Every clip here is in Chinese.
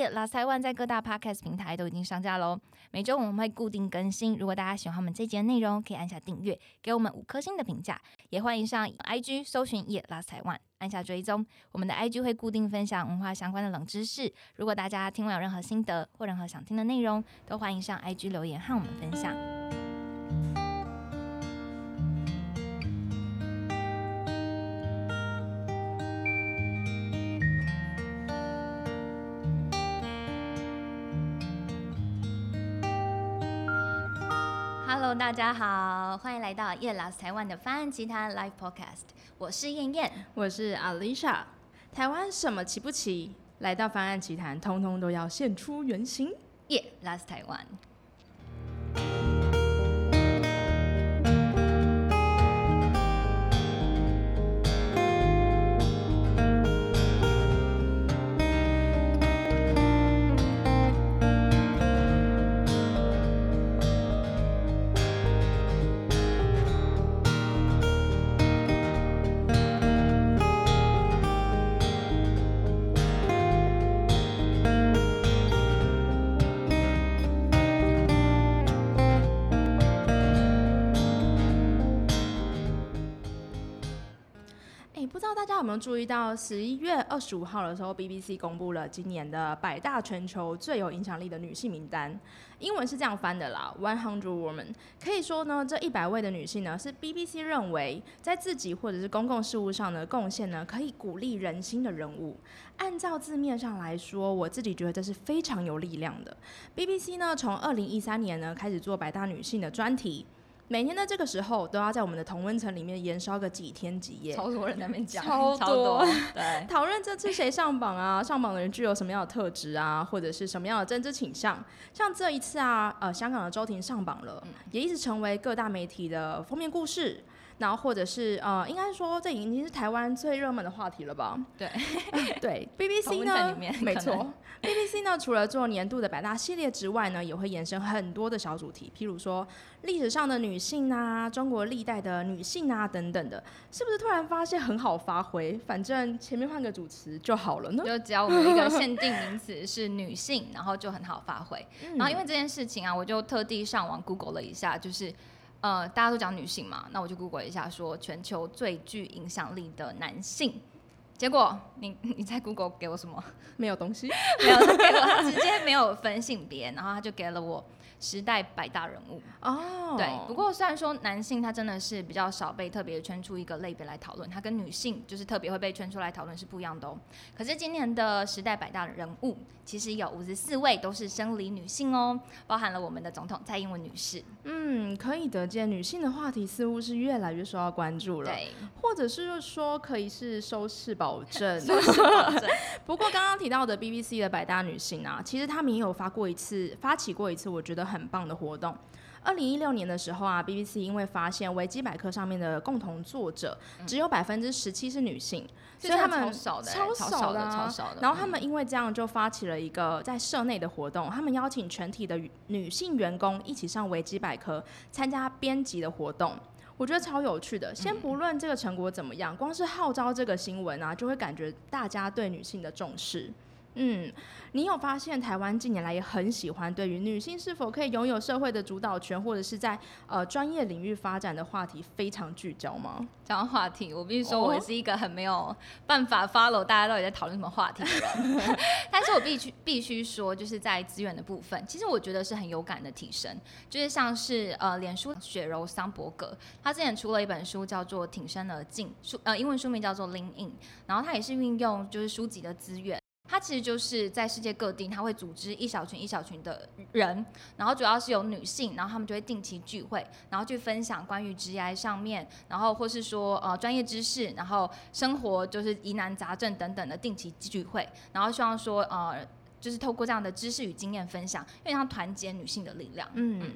耶！Last Taiwan 在各大 Podcast 平台都已经上架喽。每周我们会固定更新。如果大家喜欢我们这节内容，可以按下订阅，给我们五颗星的评价。也欢迎上 IG 搜寻耶 Last Taiwan，按下追踪。我们的 IG 会固定分享文化相关的冷知识。如果大家听完有任何心得或任何想听的内容，都欢迎上 IG 留言和我们分享。Hello，大家好，欢迎来到叶老师台湾的翻案奇谈 Live Podcast，我是燕燕。我是 Alicia。台湾什么奇不奇？来到翻案奇谈，通通都要现出原形。耶，拉斯台湾。不知道大家有没有注意到，十一月二十五号的时候，BBC 公布了今年的百大全球最有影响力的女性名单。英文是这样翻的啦，One Hundred Women。可以说呢，这一百位的女性呢，是 BBC 认为在自己或者是公共事务上的贡献呢，可以鼓励人心的人物。按照字面上来说，我自己觉得这是非常有力量的。BBC 呢，从二零一三年呢开始做百大女性的专题。每天的这个时候，都要在我们的同温层里面延烧个几天几夜，超多人在那边讲，超超多多，对，讨论这次谁上榜啊，上榜的人具有什么样的特质啊，或者是什么样的政治倾向。像这一次啊，呃，香港的周庭上榜了，也一直成为各大媒体的封面故事。然后或者是呃，应该说这已经是台湾最热门的话题了吧？对 对，BBC 呢，没错，BBC 呢除了做年度的百大系列之外呢，也会延伸很多的小主题，譬如说历史上的女性啊，中国历代的女性啊等等的，是不是突然发现很好发挥？反正前面换个主持就好了呢。就只要我们一个限定名词是女性，然后就很好发挥。嗯然后因为这件事情啊，我就特地上网 Google 了一下，就是呃，大家都讲女性嘛，那我就 Google 一下说全球最具影响力的男性。结果你你在 Google 给我什么？没有东西，没有，他给我他直接没有分性别，然后他就给了我时代百大人物。哦，对，不过虽然说男性他真的是比较少被特别圈出一个类别来讨论，他跟女性就是特别会被圈出来讨论是不一样的哦。可是今年的时代百大人物其实有五十四位都是生理女性哦，包含了我们的总统蔡英文女士。嗯，可以得见女性的话题似乎是越来越受到关注了，对，或者是说可以是收视保证。收视保证 不过刚刚提到的 BBC 的百大女性啊，其实他们也有发过一次，发起过一次我觉得很棒的活动。二零一六年的时候啊，BBC 因为发现维基百科上面的共同作者只有百分之十七是女性，所以他们超少的欸，超少的啊超少的。然后他们因为这样就发起了一个在社内的活动，他们邀请全体的女性员工一起上维基百科参加编辑的活动。我觉得超有趣的。先不论这个成果怎么样，光是号召这个新闻啊，就会感觉大家对女性的重视。嗯，你有发现台湾近年来也很喜欢对于女性是否可以拥有社会的主导权，或者是在呃专业领域发展的话题非常聚焦吗？讲到话题，我必须说，哦我是一个很没有办法 follow 大家到底在讨论什么话题的人。但是我必须必须说，就是在资源的部分，其实我觉得是很有感的提升。就是像是呃，脸书雪柔桑伯格，他之前出了一本书叫做《挺身而进》，书呃英文书名叫做《Lean In》，然后他也是运用就是书籍的资源。它其实就是在世界各地，它会组织一小群一小群的人，然后主要是有女性，然后他们就会定期聚会，然后去分享关于职业上面，然后或是说呃专业知识，然后生活就是疑难杂症等等的定期聚会，然后希望说呃就是透过这样的知识与经验分享，因为它团结女性的力量。嗯，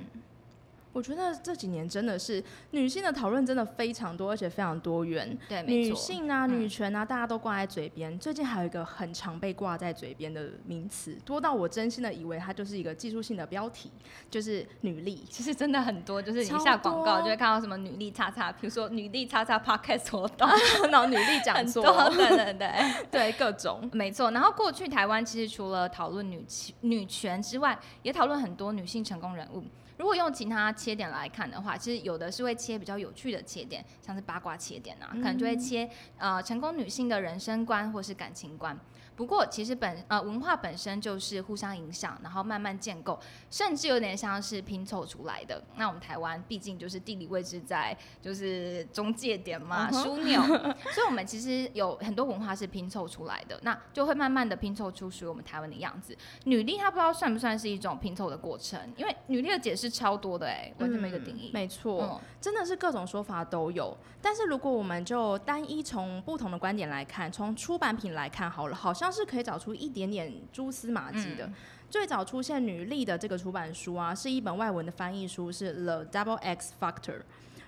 我觉得这几年真的是女性的讨论真的非常多，而且非常多元。对，没女。性啊、嗯女权啊，大家都挂在嘴边。最近还有一个很常被挂在嘴边的名词，多到我真心的以为它就是一个技术性的标题，就是女力。其实真的很多，就是你超下广告就会看到什么女力叉叉，比如说女力叉叉 podcast 活动，然后女力 讲很座，多，对对对。对各种。没错，然后过去台湾其实除了讨论女权女权之外，也讨论很多女性成功人物。如果用其他切点来看的话，其实有的是会切比较有趣的切点，像是八卦切点啊，可能就会切呃成功女性的人生观或是感情观。不过其实本呃文化本身就是互相影响，然后慢慢建构，甚至有点像是拼凑出来的。那我们台湾毕竟就是地理位置在就是中介点嘛，枢纽，所以我们其实有很多文化是拼凑出来的，那就会慢慢的拼凑出属于我们台湾的样子。女力它不知道算不算是一种拼凑的过程，因为女力的解释超多的哎、完全一个定义。没错，嗯真的是各种说法都有。但是如果我们就单一从不同的观点来看，从出版品来看好了，好像是可以找出一点点蛛丝马迹的。嗯最早出现女力的这个出版书啊，是一本外文的翻译书，是《The Double X Factor》。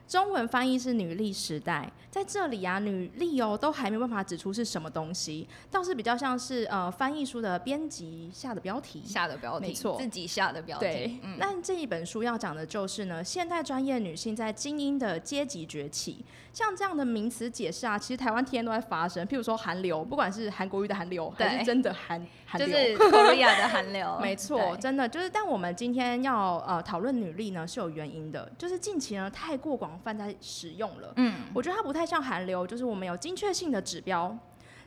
中文翻译是女力时代，在这里啊，女力哦都还没办法指出是什么东西，倒是比较像是呃翻译书的编辑下的标题。下的标题，没错自己下的标题。对，嗯，那这一本书要讲的就是呢，现代专业女性在精英的阶级崛起，像这样的名词解释啊，其实台湾天天都在发生。譬如说韩流，不管是韩国语的韩流，还是真的韩韩流，就是 Korea 的韩流，没错，真的就是。但我们今天要呃讨论女力呢，是有原因的，就是近期呢太过广泛在使用了。嗯，我觉得它不太像韩流，就是我们有精确性的指标。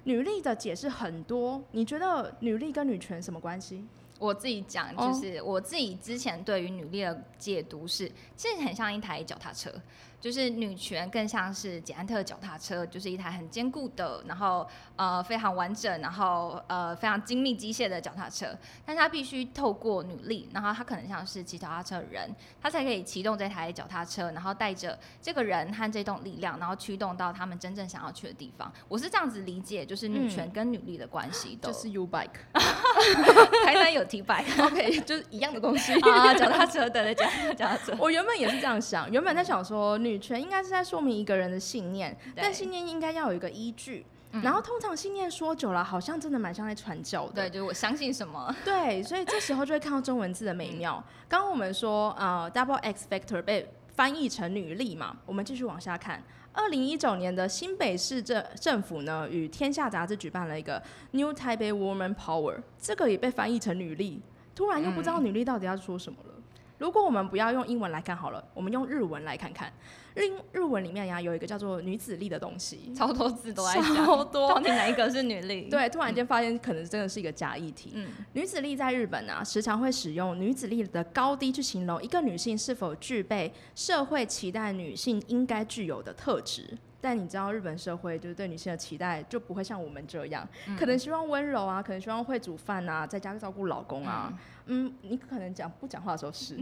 女力的解释很多，你觉得女力跟女权什么关系？我自己讲，哦就是我自己之前对于女力的解读是，其实很像一台脚踏车，就是女权更像是捷安特脚踏车，就是一台很坚固的，然后呃非常完整，然后呃非常精密机械的脚踏车，但是它必须透过努力，然后它可能像是骑脚踏车的人，他才可以启动这台脚踏车，然后带着这个人和这栋力量，然后驱动到他们真正想要去的地方。我是这样子理解，就是女权跟女力的关系的。就是 U bike。台南有 T bike。OK，就是一样的东西。啊，脚踏车，对对，脚脚踏车。我原本也是这样想，原本在想说，女权应该是在说明一个人的信念，但信念应该要有一个依据。然后通常信念说久了，好像真的蛮像在传教的。对，就是我相信什么，对，所以这时候就会看到中文字的美妙。刚刚我们说，呃，double X factor 被翻译成女力嘛，我们继续往下看。二零一九年的新北市政政府呢，与天下杂志举办了一个 New Taipei Woman Power，这个也被翻译成女力。突然又不知道女力到底要说什么了。如果我们不要用英文来看好了，我们用日文来看看。日日文里面呀有一个叫做女子力的东西，超多字都在讲，超多到底哪一个是女力？，对，突然间发现可能真的是一个假议题。嗯，女子力在日本啊，时常会使用女子力的高低去形容一个女性是否具备社会期待女性应该具有的特质。但你知道，日本社会就是对女性的期待就不会像我们这样，可能希望温柔啊，可能希望会煮饭啊，在家照顾老公啊。嗯，你可能讲不讲话的时候是，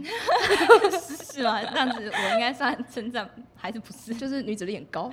是吗？这样子我应该算成长还是不是？就是女子力很高。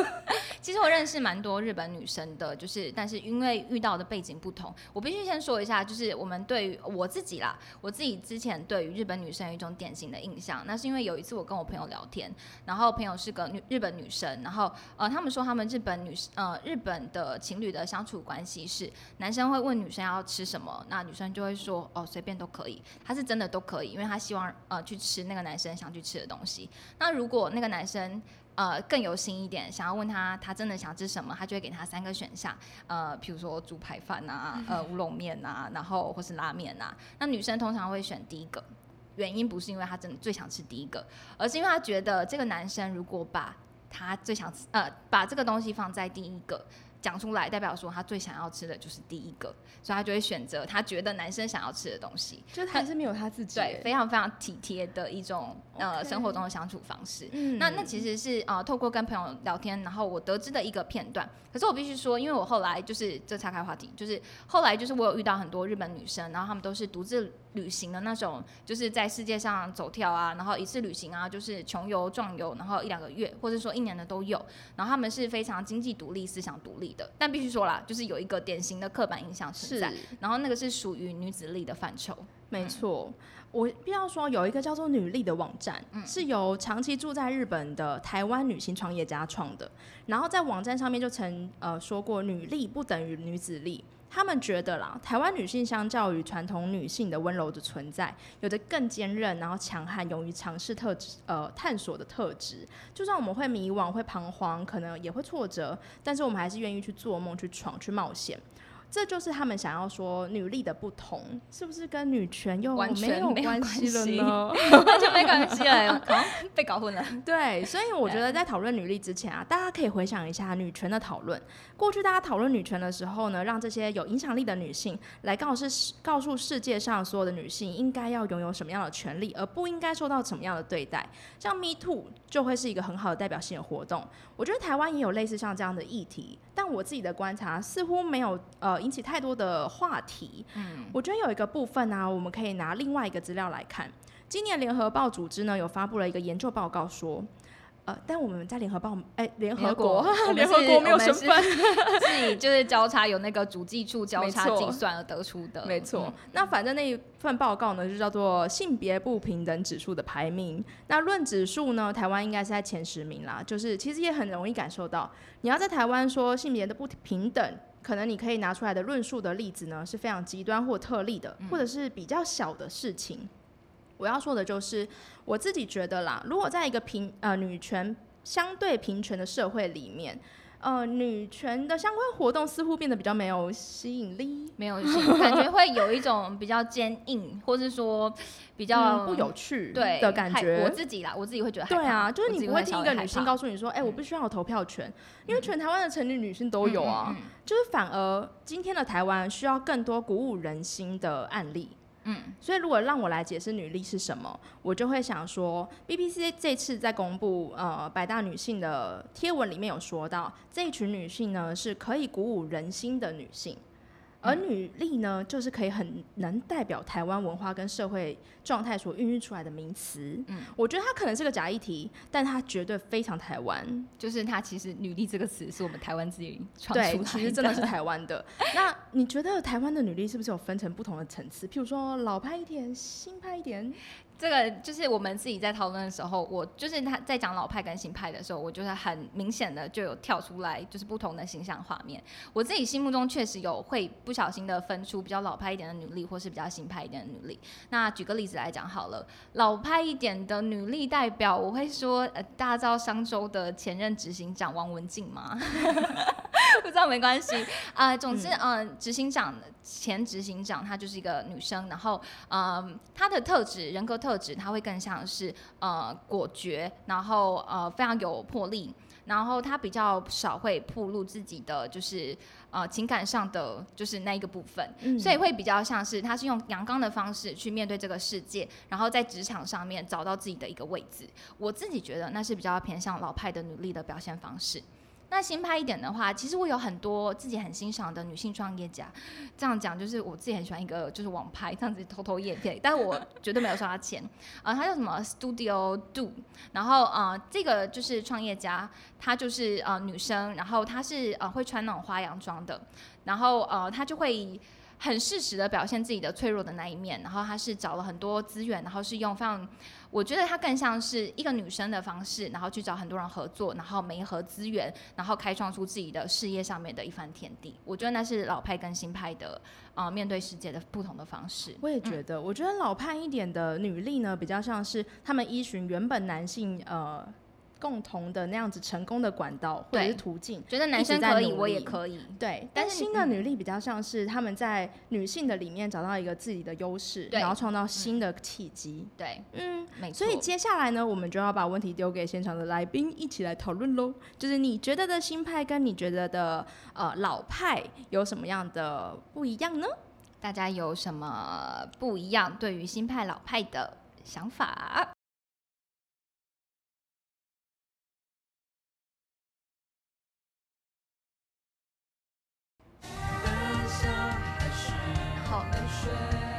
其实我认识蛮多日本女生的，就是但是因为遇到的背景不同，我必须先说一下，就是我们对于我自己啦，我自己之前对于日本女生有一种典型的印象，那是因为有一次我跟我朋友聊天，然后朋友是个女日本女生，然后呃他们说他们日本女呃日本的情侣的相处关系是男生会问女生要吃什么，那女生就会说哦随便都可以，他是真的都可以，因为他希望呃去吃那个男生想去吃的东西。那如果那个男生呃更有心一点，想要问他他真的想吃什么，他就会给他三个选项，呃，比如说猪排饭啊，呃乌龙面啊，然后或是拉面啊。那女生通常会选第一个，原因不是因为她真的最想吃第一个，而是因为她觉得这个男生如果把他最想吃呃把这个东西放在第一个。讲出来，代表说他最想要吃的就是第一个，所以他就会选择他觉得男生想要吃的东西。就是他还是没有他自己对，非常非常体贴的一种呃生活中的相处方式。嗯那那其实是呃透过跟朋友聊天，然后我得知的一个片段。可是我必须说，因为我后来就是这岔开话题，就是后来就是我有遇到很多日本女生，然后她们都是独自旅行的那种，就是在世界上走跳啊，然后一次旅行啊，就是穷游壮游，然后一两个月或者说一年的都有。然后他们是非常经济独立、思想独立，的。但必须说啦，就是有一个典型的刻板印象存在，然后那个是属于女子力的范畴。没错，我必要说有一个叫做女力的网站，是由长期住在日本的台湾女性创业家创的。然后在网站上面就曾呃说过，女力不等于女子力。他们觉得啦，台湾女性相较于传统女性的温柔的存在，有着更坚韧、然后强悍、勇于尝试特质、呃探索的特质。就算我们会迷惘、会彷徨，可能也会挫折，但是我们还是愿意去做梦、去闯、去冒险。这就是他们想要说女力的不同，是不是跟女权又完全没有关系了呢？完全没关系了，被搞混了。对，所以我觉得在讨论女力之前啊，大家可以回想一下女权的讨论。过去大家讨论女权的时候呢，让这些有影响力的女性来告诉告诉世界上所有的女性应该要拥有什么样的权利，而不应该受到什么样的对待。像 Me Too 就会是一个很好的代表性的活动。我觉得台湾也有类似像这样的议题，但我自己的观察似乎没有呃。引起太多的话题，嗯，我觉得有一个部分呢，我们可以拿另外一个资料来看。今年联合报组织呢有发布了一个研究报告，说，呃，但我们在联合报，哎，联合国，联合国没有身份 是以就是交叉有那个主计处交叉计算而得出的，没错。那反正那一份报告呢，就叫做性别不平等指数的排名。那论指数呢，台湾应该是在前十名啦。就是其实也很容易感受到，你要在台湾说性别的不平等。可能你可以拿出来的论述的例子呢，是非常极端或特例的，或者是比较小的事情。我要说的就是，我自己觉得啦，如果在一个平呃女权相对平权的社会里面。呃，女权的相关活动似乎变得比较没有吸引力，没有吸引，感觉会有一种比较坚硬，或是说比较不有趣对的感觉。我自己啦，我自己会觉得对啊，就是你不会听一个女性告诉你说，哎，我不需要投票权，因为全台湾的成年女性都有啊。就是反而今天的台湾需要更多鼓舞人心的案例。嗯，所以如果让我来解释女力是什么，我就会想说，BBC 这次在公布呃百大女性的贴文里面有说到，这一群女性呢是可以鼓舞人心的女性。而女力呢，就是可以很能代表台湾文化跟社会状态所孕育出来的名词。嗯，我觉得它可能是个假议题，但它绝对非常台湾。就是它其实“女力”这个词是我们台湾自己创出来的，其实真的是台湾的。那你觉得台湾的女力是不是有分成不同的层次？譬如说老派一点，新派一点？这个就是我们自己在讨论的时候，我就是他在讲老派跟新派的时候，我就是很明显的就有跳出来，就是不同的形象画面。我自己心目中确实有会不小心的分出比较老派一点的女力，或是比较新派一点的女力。那举个例子来讲好了，老派一点的女力代表，我会说，呃，大家知道商周的前任执行长王文静吗？不知道没关系啊，总之，嗯，执行长前执行长她就是一个女生，然后，嗯，她的特质人格特质，她会更像是呃果决，然后呃非常有魄力，然后她比较少会暴露自己的就是呃情感上的就是那一个部分，所以会比较像是她是用阳刚的方式去面对这个世界，然后在职场上面找到自己的一个位置。我自己觉得那是比较偏向老派的努力的表现方式。那新拍一点的话，其实我有很多自己很欣赏的女性创业家。这样讲就是我自己很喜欢一个就是网拍，这样子偷偷叶片，但是我绝对没有收他钱。啊，他叫什么 Studio Do，然后呃，这个就是创业家，她就是呃女生，然后她是呃会穿那种花洋装的，然后呃她就会。很适时的表现自己的脆弱的那一面，然后她是找了很多资源，然后是用非常，我觉得她更像是一个女生的方式，然后去找很多人合作，然后媒合资源，然后开创出自己的事业上面的一番天地。我觉得那是老派跟新派的啊面对世界的不同的方式。我也觉得，我觉得老派一点的女力呢，比较像是他们依循原本男性呃。共同的那样子成功的管道或者是途径，觉得男生可以，我也可以。对，但是新的女力比较像是他们在女性的里面找到一个自己的优势，然后创造新的契机。对，嗯，没错。所以接下来呢，我们就要把问题丢给现场的来宾一起来讨论喽。就是你觉得的新派跟你觉得的呃老派有什么样的不一样呢？大家有什么不一样对于新派老派的想法？好。